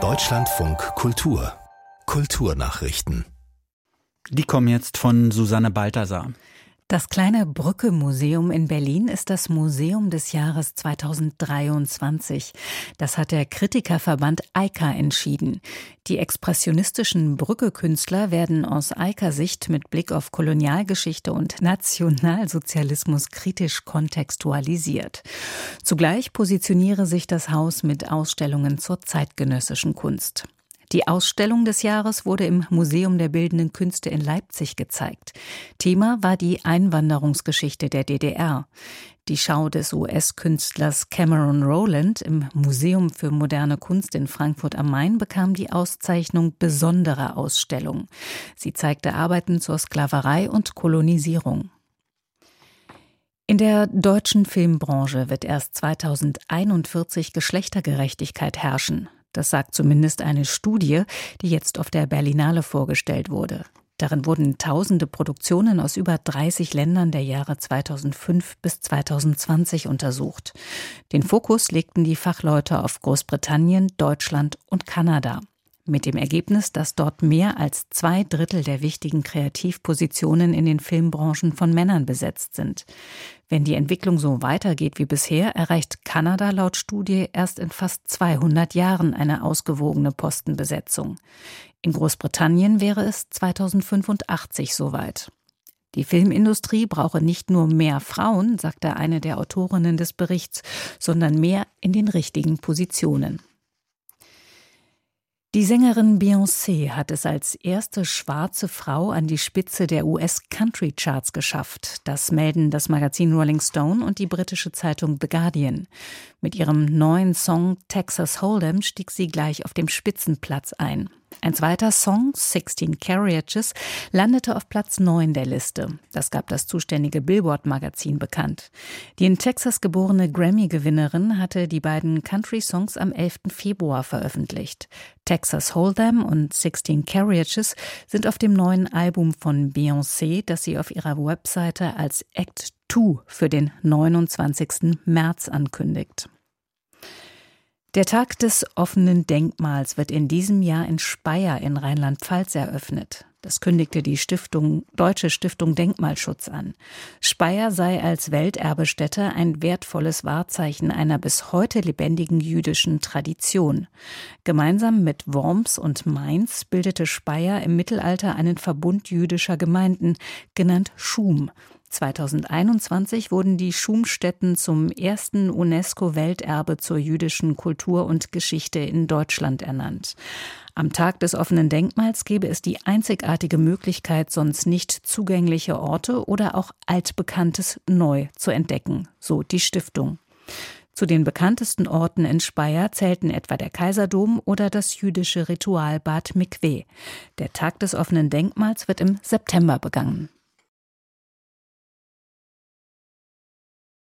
Deutschlandfunk Kultur Kulturnachrichten. Die kommen jetzt von Susanne Balthasar. Das kleine Brücke Museum in Berlin ist das Museum des Jahres 2023. Das hat der Kritikerverband EIKA entschieden. Die expressionistischen Brücke-Künstler werden aus EIKA-Sicht mit Blick auf Kolonialgeschichte und Nationalsozialismus kritisch kontextualisiert. Zugleich positioniere sich das Haus mit Ausstellungen zur zeitgenössischen Kunst. Die Ausstellung des Jahres wurde im Museum der Bildenden Künste in Leipzig gezeigt. Thema war die Einwanderungsgeschichte der DDR. Die Schau des US-Künstlers Cameron Rowland im Museum für moderne Kunst in Frankfurt am Main bekam die Auszeichnung Besondere Ausstellung. Sie zeigte Arbeiten zur Sklaverei und Kolonisierung. In der deutschen Filmbranche wird erst 2041 Geschlechtergerechtigkeit herrschen. Das sagt zumindest eine Studie, die jetzt auf der Berlinale vorgestellt wurde. Darin wurden tausende Produktionen aus über 30 Ländern der Jahre 2005 bis 2020 untersucht. Den Fokus legten die Fachleute auf Großbritannien, Deutschland und Kanada mit dem Ergebnis, dass dort mehr als zwei Drittel der wichtigen Kreativpositionen in den Filmbranchen von Männern besetzt sind. Wenn die Entwicklung so weitergeht wie bisher, erreicht Kanada laut Studie erst in fast 200 Jahren eine ausgewogene Postenbesetzung. In Großbritannien wäre es 2085 soweit. Die Filmindustrie brauche nicht nur mehr Frauen, sagte eine der Autorinnen des Berichts, sondern mehr in den richtigen Positionen. Die Sängerin Beyoncé hat es als erste schwarze Frau an die Spitze der US Country Charts geschafft. Das melden das Magazin Rolling Stone und die britische Zeitung The Guardian. Mit ihrem neuen Song Texas Hold'em stieg sie gleich auf dem Spitzenplatz ein. Ein zweiter Song, 16 Carriages, landete auf Platz 9 der Liste. Das gab das zuständige Billboard-Magazin bekannt. Die in Texas geborene Grammy-Gewinnerin hatte die beiden Country-Songs am 11. Februar veröffentlicht. Texas Hold'em und 16 Carriages sind auf dem neuen Album von Beyoncé, das sie auf ihrer Webseite als Act 2 für den 29. März ankündigt. Der Tag des offenen Denkmals wird in diesem Jahr in Speyer in Rheinland-Pfalz eröffnet. Das kündigte die Stiftung Deutsche Stiftung Denkmalschutz an. Speyer sei als Welterbestätte ein wertvolles Wahrzeichen einer bis heute lebendigen jüdischen Tradition. Gemeinsam mit Worms und Mainz bildete Speyer im Mittelalter einen Verbund jüdischer Gemeinden, genannt Schum. 2021 wurden die Schumstätten zum ersten UNESCO-Welterbe zur jüdischen Kultur und Geschichte in Deutschland ernannt. Am Tag des offenen Denkmals gäbe es die einzigartige Möglichkeit, sonst nicht zugängliche Orte oder auch altbekanntes neu zu entdecken, so die Stiftung. Zu den bekanntesten Orten in Speyer zählten etwa der Kaiserdom oder das jüdische Ritualbad Mikwe. Der Tag des offenen Denkmals wird im September begangen.